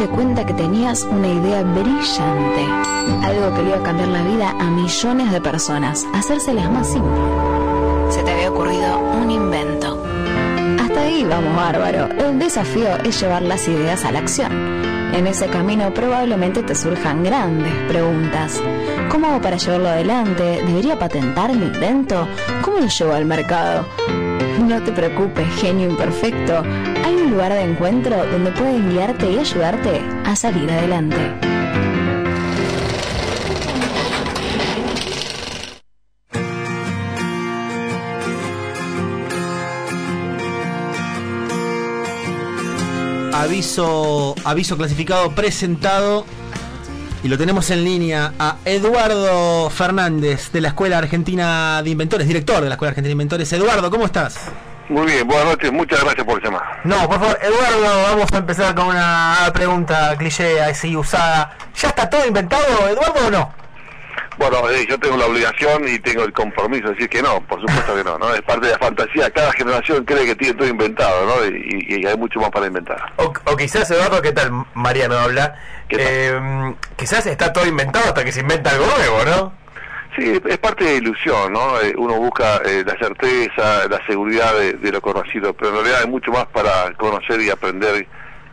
diste cuenta que tenías una idea brillante. Algo que le iba a cambiar la vida a millones de personas, hacérselas más simple. Se te había ocurrido un invento. Hasta ahí vamos bárbaro. El desafío es llevar las ideas a la acción. En ese camino probablemente te surjan grandes preguntas. ¿Cómo hago para llevarlo adelante? ¿Debería patentar mi invento? ¿Cómo lo llevo al mercado? No te preocupes, genio imperfecto. Hay un lugar de encuentro donde pueden guiarte y ayudarte a salir adelante. Aviso, aviso clasificado presentado y lo tenemos en línea a Eduardo Fernández de la Escuela Argentina de Inventores, director de la Escuela Argentina de Inventores. Eduardo, ¿cómo estás? Muy bien, buenas noches, muchas gracias por llamar. No, por favor, Eduardo, vamos a empezar con una pregunta cliché así usada. ¿Ya está todo inventado, Eduardo, o no? Bueno, eh, yo tengo la obligación y tengo el compromiso de decir que no, por supuesto que no, ¿no? Es parte de la fantasía, cada generación cree que tiene todo inventado, ¿no? Y, y hay mucho más para inventar. O, o, quizás, Eduardo, ¿qué tal? Mariano habla. Eh, quizás está todo inventado hasta que se inventa algo nuevo, ¿no? Sí, es parte de ilusión, ¿no? Eh, uno busca eh, la certeza, la seguridad de, de, lo conocido, pero en realidad hay mucho más para conocer y aprender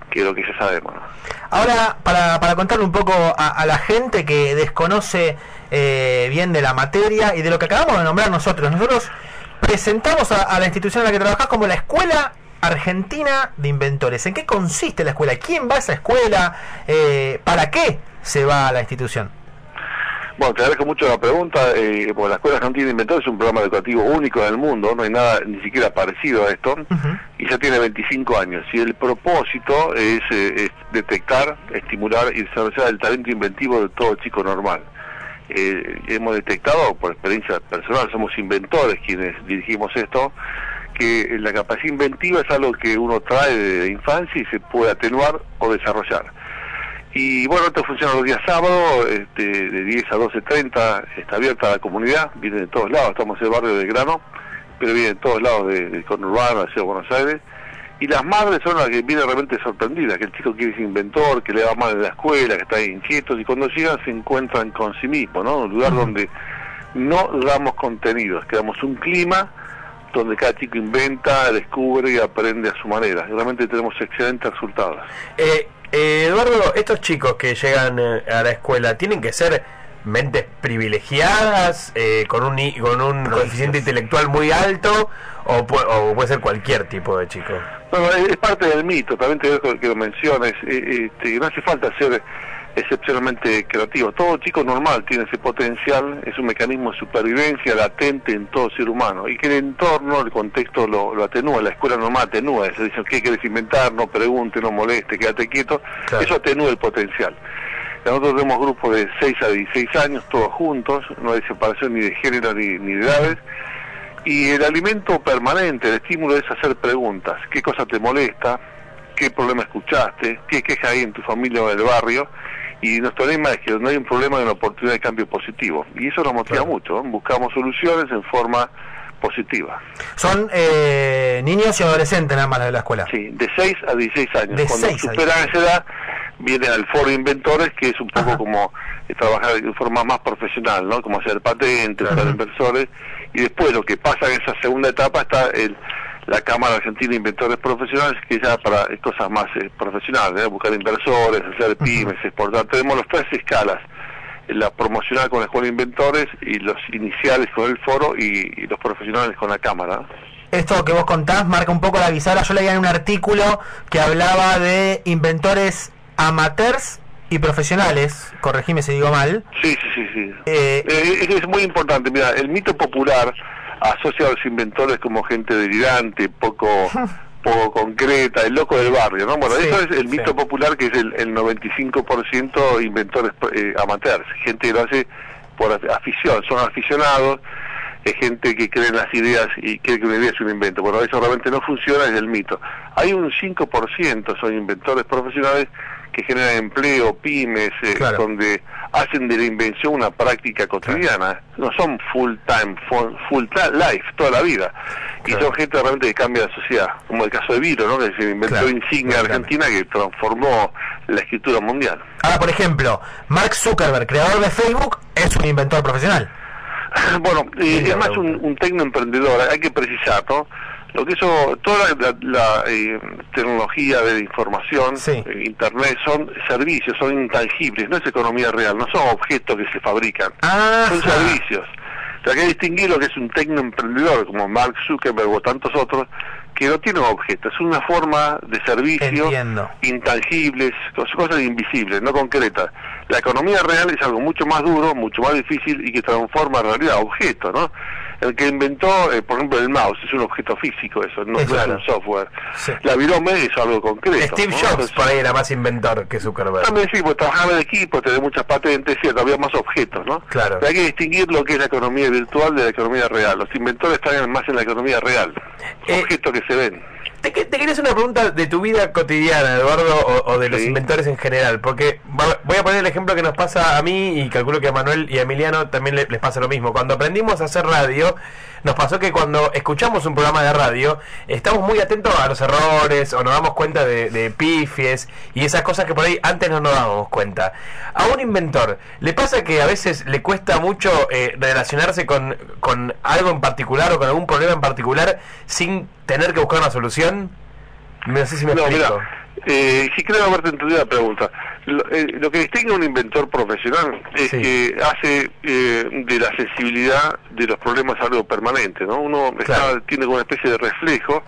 que lo que ya sabemos. ¿no? Ahora, para, para contarle un poco a, a la gente que desconoce eh, bien de la materia y de lo que acabamos de nombrar nosotros, nosotros presentamos a, a la institución en la que trabajás como la Escuela Argentina de Inventores. ¿En qué consiste la escuela? ¿Quién va a esa escuela? Eh, ¿Para qué se va a la institución? Bueno, te agradezco mucho la pregunta, eh, porque la Escuela Argentina de Inventores es un programa educativo único en el mundo, no hay nada ni siquiera parecido a esto, uh -huh. y ya tiene 25 años. Y el propósito es, eh, es detectar, estimular y desarrollar el talento inventivo de todo chico normal. Eh, hemos detectado, por experiencia personal, somos inventores quienes dirigimos esto, que la capacidad inventiva es algo que uno trae de infancia y se puede atenuar o desarrollar. Y bueno, esto funciona los días sábados, este, de 10 a 12.30, está abierta la comunidad, viene de todos lados, estamos en el barrio de Grano, pero viene de todos lados del de conurbano, la de Buenos Aires, y las madres son las que vienen realmente sorprendidas, que el chico quiere ser inventor, que le va mal en la escuela, que está inquieto, y cuando llegan se encuentran con sí mismos, ¿no? Un lugar donde no damos contenidos, que damos un clima donde cada chico inventa, descubre y aprende a su manera. Realmente tenemos excelentes resultados. Eh, eh, Eduardo, estos chicos que llegan eh, a la escuela tienen que ser mentes privilegiadas, eh, con un, con un coeficiente intelectual muy alto, o, o, puede ser cualquier tipo de chico. Bueno, es, es parte del mito, también te dejo que lo menciones, este, no hace falta ser excepcionalmente creativo. Todo chico normal tiene ese potencial, es un mecanismo de supervivencia latente en todo ser humano y que el entorno, el contexto lo, lo atenúa, la escuela normal atenúa, se dice, ¿qué quieres inventar? No pregunte, no moleste, quédate quieto, claro. eso atenúa el potencial. Nosotros tenemos grupos de 6 a 16 años, todos juntos, no hay separación ni de género ni, ni de edades, y el alimento permanente, el estímulo es hacer preguntas, ¿qué cosa te molesta? ¿Qué problema escuchaste? ¿Qué queja hay en tu familia o en el barrio? y nuestro lema es que donde hay un problema hay una oportunidad de cambio positivo y eso nos motiva claro. mucho, ¿eh? buscamos soluciones en forma positiva. Son eh, niños y adolescentes nada más de la escuela. Sí, de 6 a 16 años. De Cuando superan esa edad vienen al foro de inventores que es un poco Ajá. como eh, trabajar de forma más profesional, ¿no? Como hacer patentes, uh inversores y después lo que pasa en esa segunda etapa está el la Cámara Argentina de Inventores Profesionales, que ya para cosas más eh, profesionales, ¿eh? buscar inversores, hacer pymes, uh -huh. exportar. Tenemos las tres escalas, la promocional con la Escuela de Inventores y los iniciales con el foro y, y los profesionales con la Cámara. Esto que vos contás marca un poco la bisagra. Yo leía en un artículo que hablaba de inventores amateurs y profesionales, corregime si digo mal. Sí, sí, sí. sí. Eh, eh, es muy importante. Mira, el mito popular asocia a los inventores como gente delirante, poco poco concreta, el loco del barrio, ¿no? Bueno, sí, eso es el mito sí. popular que es el, el 95% inventores eh, amateurs, gente que lo hace por afición, son aficionados, es gente que cree en las ideas y cree que una idea es un invento. Bueno, eso realmente no funciona, es el mito. Hay un 5% son inventores profesionales que generan empleo, pymes, eh, claro. donde hacen de la invención una práctica cotidiana, no son full time, full, full time life, toda la vida. y son gente realmente que cambia la sociedad, como el caso de Viro, ¿no? que se inventó Claro, Insignia. Argentina que transformó la escritura mundial. Ahora, por ejemplo, Mark Zuckerberg, creador de Facebook, es un inventor profesional. Bueno, eh, es más un, un tecnoemprendedor, hay que precisar, ¿no? Lo que eso, toda la, la- la, eh, tecnología de información, Sí. eh, Internet, son servicios, son intangibles, no es economía real, no son objetos que se fabrican, son servicios. O sea, hay que distinguir lo que es un tecnoemprendedor, como Mark Zuckerberg o tantos otros, que no tienen objetos, es una forma de servicio Entiendo. intangibles, cos- cosas invisibles, no concretas. La economía real es algo mucho más duro, mucho más difícil y que transforma en realidad objetos, ¿no? El que inventó, eh, por ejemplo, el mouse es un objeto físico, eso, no, Es claro. un software. Sí. La virome es algo concreto. Steve ¿no? Jobs Entonces, por ahí era más inventor que Zuckerberg. también sí, pues trabajaba en equipo, tenía muchas patentes, cierto, había más objetos, ¿no? Claro. Pero hay que distinguir lo que es la economía virtual de la economía real. Los inventores están más en la economía real, Eh, objetos que se ven. Te, te quería hacer una pregunta de tu vida cotidiana, Eduardo, o, o de los Sí. inventores en general, porque voy a poner el ejemplo que nos pasa a mí y calculo que a Manuel y a Emiliano también le- les pasa lo mismo. Cuando aprendimos a hacer radio, nos pasó que cuando escuchamos un programa de radio, estamos muy atentos a los errores o nos damos cuenta de, de pifies y esas cosas que por ahí antes no nos dábamos cuenta. A un inventor, ¿le pasa que a veces le cuesta mucho eh, relacionarse con, con algo en particular o con algún problema en particular sin tener que buscar una solución? No sé si me No, explico. mira, eh, sí creo haberte entendido la pregunta. Lo, eh, lo que distingue a un inventor profesional es Sí. que hace eh, de la sensibilidad de los problemas algo permanente, ¿no? Uno está- tiene como una especie de reflejo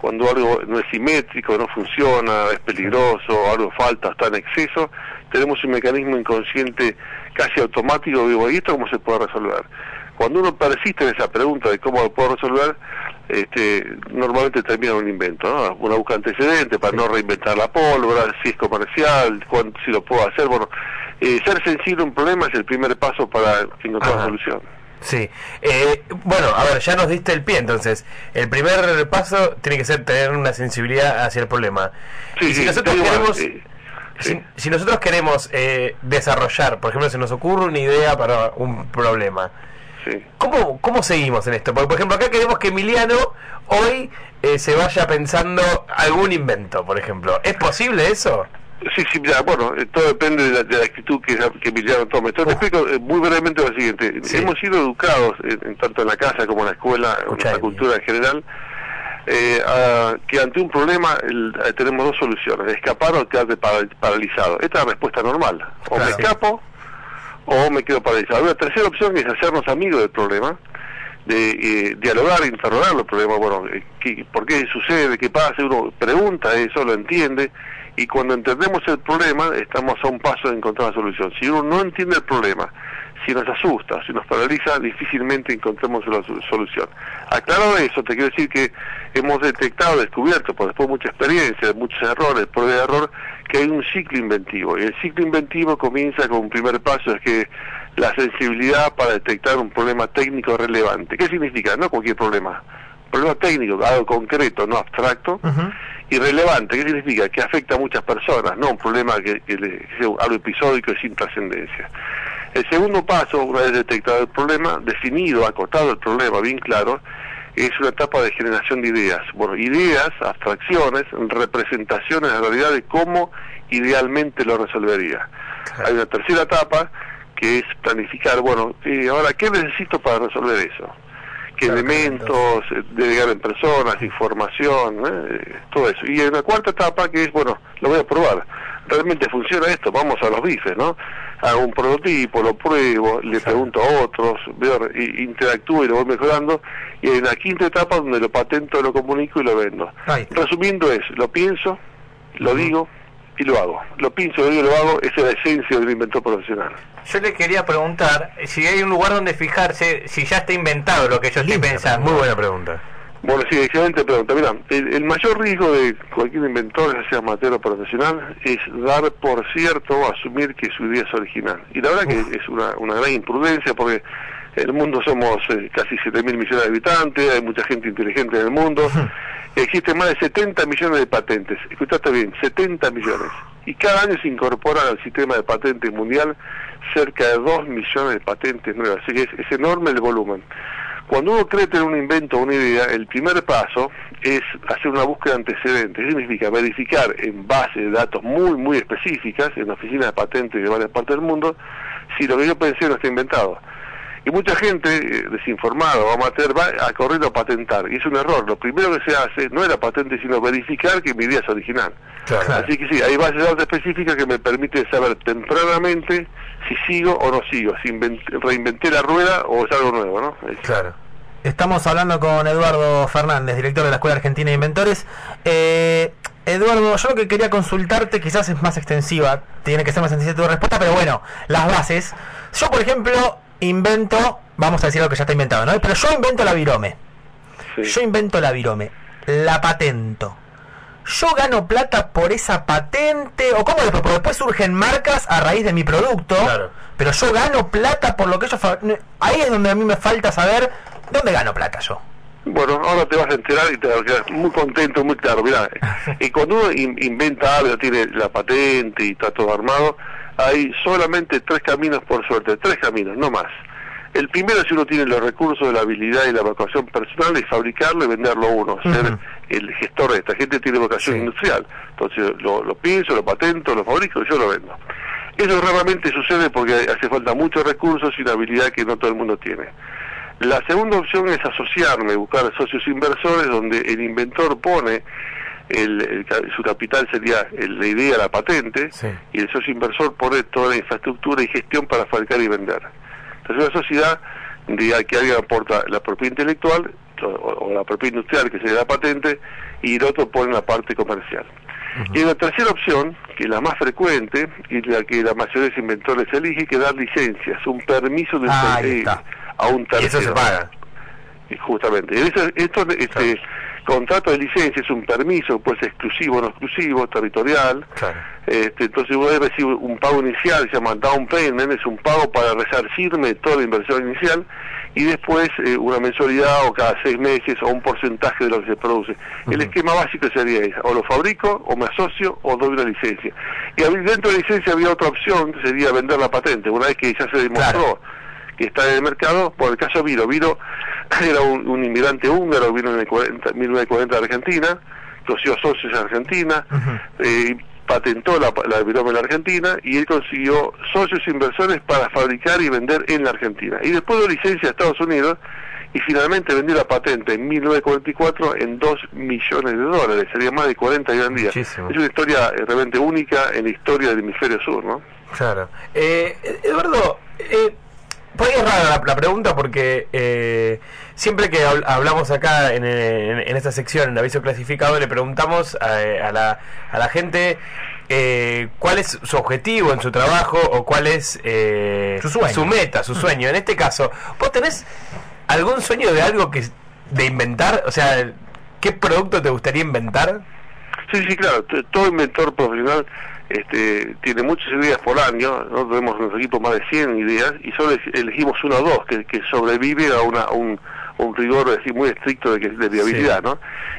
cuando algo no es simétrico, no funciona, es peligroso, algo falta, está en exceso, tenemos un mecanismo inconsciente casi automático, digo, ¿y esto cómo se puede resolver? Cuando uno persiste en esa pregunta de cómo lo puedo resolver, este, normalmente termina un invento, ¿no? Uno busca antecedentes para no reinventar la pólvora, si es comercial, cuán- si lo puedo hacer. Bueno, eh, ser sensible a un problema es el primer paso para encontrar una solución. Sí. Eh, bueno, a ver, ya nos diste el pie, entonces. El primer paso tiene que ser tener una sensibilidad hacia el problema. Sí, y si sí, nosotros queremos... eh, si nosotros queremos eh, desarrollar, por ejemplo, se nos ocurre una idea para un problema, Sí. ¿cómo, cómo seguimos en esto? Porque, por ejemplo, acá queremos que Emiliano hoy eh, se vaya pensando algún invento, por ejemplo. ¿Es posible eso? Sí, sí, mira, bueno, eh, todo depende de la, de la actitud que, que Emiliano tome. Entonces, te explico eh, muy brevemente lo siguiente. Sí. Hemos sido educados, en, en tanto en la casa como en la escuela, en la cultura en general, eh, a- que ante un problema el- eh, tenemos dos soluciones, escapar o quedarte para- paralizado. Esta es la respuesta normal. O me escapo o me quedo paralizado. La tercera opción es hacernos amigos del problema, de eh, dialogar, interrogar los problemas, bueno, eh, ¿qué- ¿por qué sucede? ¿Qué pasa? Uno pregunta eso, lo entiende, y cuando entendemos el problema, estamos a un paso de encontrar la solución. Si uno no entiende el problema, si nos asusta, si nos paraliza, difícilmente encontremos la solución. Aclarado eso, te quiero decir que hemos detectado, descubierto, por después de mucha experiencia, muchos errores, prueba de error, que hay un ciclo inventivo. Y el ciclo inventivo comienza con un primer paso, es que la sensibilidad para detectar un problema técnico relevante. ¿Qué significa? No cualquier problema. Problema técnico, algo concreto, no abstracto, y relevante. ¿Qué significa? Que afecta a muchas personas, no un problema que, que le- que sea algo episódico y sin trascendencia. El segundo paso, una vez detectado el problema, definido, acotado el problema, bien claro, es una etapa de generación de ideas. Bueno, ideas, abstracciones, representaciones de la realidad de cómo idealmente lo resolvería. Hay una tercera etapa que es planificar, bueno, eh, ahora, ¿qué necesito para resolver eso? ¿Qué Claro, elementos, eh, delegar en personas, información, eh, todo eso? Y en la cuarta etapa que es, bueno, lo voy a probar. ¿Realmente funciona esto? Vamos a los bifes, ¿no? Hago un prototipo, lo pruebo, le pregunto a otros, veo, interactúo y lo voy mejorando. Y en la quinta etapa donde lo patento, lo comunico y lo vendo. Resumiendo es, lo pienso, lo digo y lo hago. Lo pienso, lo digo y lo hago, esa es la esencia del inventor profesional. Yo le quería preguntar si hay un lugar donde fijarse, si ya está inventado lo que yo estoy Linda pensando. Muy buena pregunta. Bueno, sí, excelente pregunta. Mira, el, el mayor riesgo de cualquier inventor, ya sea amateur o profesional, es dar por cierto o asumir que su idea es original. Y la verdad que es una, una gran imprudencia porque en el mundo somos eh, casi 7 mil millones de habitantes, hay mucha gente inteligente en el mundo, existen más de 70 millones de patentes. Escuchaste bien, 70 millones. Y cada año se incorporan al sistema de patentes mundial cerca de 2 millones de patentes nuevas. Así que es, es enorme el volumen. Cuando uno cree tener un invento o una idea, el primer paso es hacer una búsqueda de antecedentes. ¿Qué significa? Verificar en base de datos muy, muy específicas, en oficinas de patentes de varias partes del mundo, si lo que yo pensé no está inventado. Y mucha gente eh, desinformada o amateur va a correr a patentar. Y es un error. Lo primero que se hace no es la patente, sino verificar que mi idea es original. Claro. Así que sí, hay bases de datos específicas que me permiten saber tempranamente si sigo o no sigo, si invent- reinventé la rueda o es algo nuevo, ¿no? Es- Claro. Estamos hablando con Eduardo Fernández, director de la Escuela Argentina de Inventores. Eh, Eduardo, yo lo que quería consultarte quizás es más extensiva, tiene que ser más sencilla tu respuesta, pero bueno, las bases. Yo, por ejemplo, invento, vamos a decir lo que ya está inventado, ¿no? Pero yo invento la virome. sí. Yo invento la virome, la patento. Yo gano plata por esa patente, o cómo después, porque después surgen marcas a raíz de mi producto, Claro. pero yo gano plata por lo que ellos Ahí es donde a mí me falta saber dónde gano plata yo. Bueno, ahora te vas a enterar y te vas a quedar muy contento, muy claro. Mirá, y cuando uno in- inventa algo, tiene la patente y está todo armado, hay solamente tres caminos por suerte, tres caminos, no más. El primero, si uno tiene los recursos, la habilidad y la vocación personal, es fabricarlo y venderlo uno, ser el gestor de esta gente tiene vocación Sí. industrial. Entonces lo, lo pienso, lo patento, lo fabrico y yo lo vendo. Eso raramente sucede porque hace falta muchos recursos y una habilidad que no todo el mundo tiene. La segunda opción es asociarme, buscar socios inversores donde el inventor pone el, su capital sería el- la idea, la patente, Sí. y el socio inversor pone toda la infraestructura y gestión para fabricar y vender. Entonces una sociedad de que alguien aporta la propiedad intelectual o, o la propiedad industrial, que sería la patente, y el otro pone la parte comercial. Y la tercera opción, que es la más frecuente y la que la mayoría de los inventores elige, que es dar licencias, un permiso de Ah, a un Y tercero. eso se paga. Y Justamente. Eso- esto, este contrato de licencia es un permiso, puede ser exclusivo o no exclusivo, territorial. Claro. Este, entonces uno debe recibir un pago inicial, se llama down payment, es un pago para resarcirme toda la inversión inicial y después eh, una mensualidad o cada seis meses o un porcentaje de lo que se produce. El esquema básico sería ese, o lo fabrico o me asocio o doy una licencia. Y dentro de la licencia había otra opción que sería vender la patente, una vez que ya se demostró que está en el mercado, por el caso Viro, Viro era un, un inmigrante húngaro, vino en el 40 1940 de Argentina, consiguió socios en Argentina, eh, patentó la, la en la Argentina y él consiguió socios inversores para fabricar y vender en la Argentina. Y después de licencia a Estados Unidos y finalmente vendió la patente en 1944 en 2 millones de dólares, sería más de 40 hoy en día. Muchísimo. Es una historia eh, realmente única en la historia del hemisferio sur, ¿no? Claro. Eh, Eduardo, eh, por ahí es rara la, la pregunta porque eh, siempre que habl- hablamos acá en, en- en esta sección, en aviso clasificado, le preguntamos a, a la, a la gente eh, cuál es su objetivo en su trabajo o cuál es eh, Su sueño. meta, su sueño. En este caso, ¿vos tenés algún sueño de algo que de inventar? O sea, ¿qué producto te gustaría inventar? Sí, sí, claro. Todo inventor profesional este, tiene muchas ideas por año. Nosotros tenemos en nuestro equipo más de 100 ideas y solo eleg- elegimos una o dos que, que sobrevive a, una, a un, a un rigor así, muy estricto de, de viabilidad, Sí. ¿no?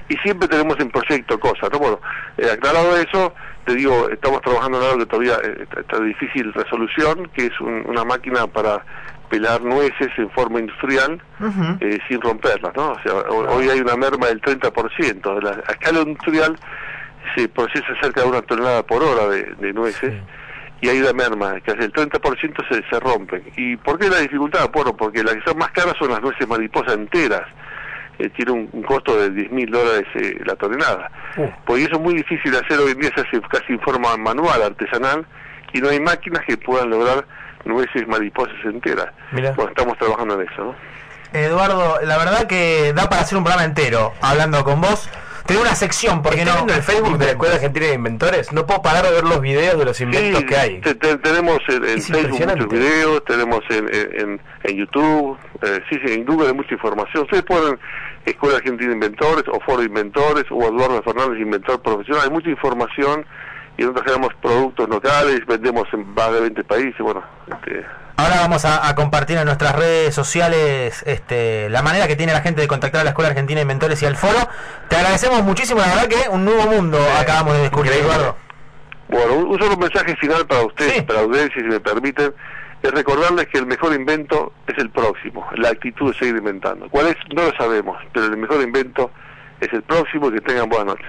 Y siempre tenemos en proyecto cosas, ¿no? Bueno, eh, aclarado eso, te digo, estamos trabajando en algo que todavía eh, está, está difícil resolución, que es un- una máquina para pelar nueces en forma industrial eh, sin romperlas, ¿no? O sea, ho- hoy hay una merma del 30%. De la, a escala industrial se procesa cerca de una tonelada por hora de, de nueces y hay una merma, que hace el 30% se, se rompen. ¿Y por qué la dificultad? Bueno, porque las que son más caras son las nueces mariposa enteras. Eh, tiene un, un costo de 10 mil dólares eh, la tonelada. Uh. Porque eso es muy difícil de hacer hoy en día, se hace casi en forma manual, artesanal, y no hay máquinas que puedan lograr nueces mariposas enteras. Bueno, estamos trabajando en eso, ¿no? Eduardo, la verdad que da para hacer un programa entero hablando con vos. Tener una sección, porque no. viendo el Facebook de la Escuela Argentina de Inventores. No puedo parar de ver los videos de los inventos Sí, que hay. te- te- tenemos en, en Facebook muchos videos, tenemos en, en, en- en YouTube, eh, sí, sí, en Google hay mucha información. Ustedes ponen Escuela Argentina de Inventores o Foro de Inventores o Eduardo Fernández Inventor Profesional, hay mucha información y nosotros generamos productos locales, vendemos en más de 20 países, bueno, este, Ahora vamos a, a compartir en nuestras redes sociales este, la manera que tiene la gente de contactar a la Escuela Argentina de Inventores y al foro. Te agradecemos muchísimo, la verdad que un nuevo mundo acabamos de descubrir. Eduardo. Bueno, un, solo mensaje final para ustedes, Sí. para audiencia, si me permiten. es recordarles que el mejor invento es el próximo, la actitud de seguir inventando. ¿Cuál es? No lo sabemos, pero el mejor invento es el próximo y que tengan buenas noches.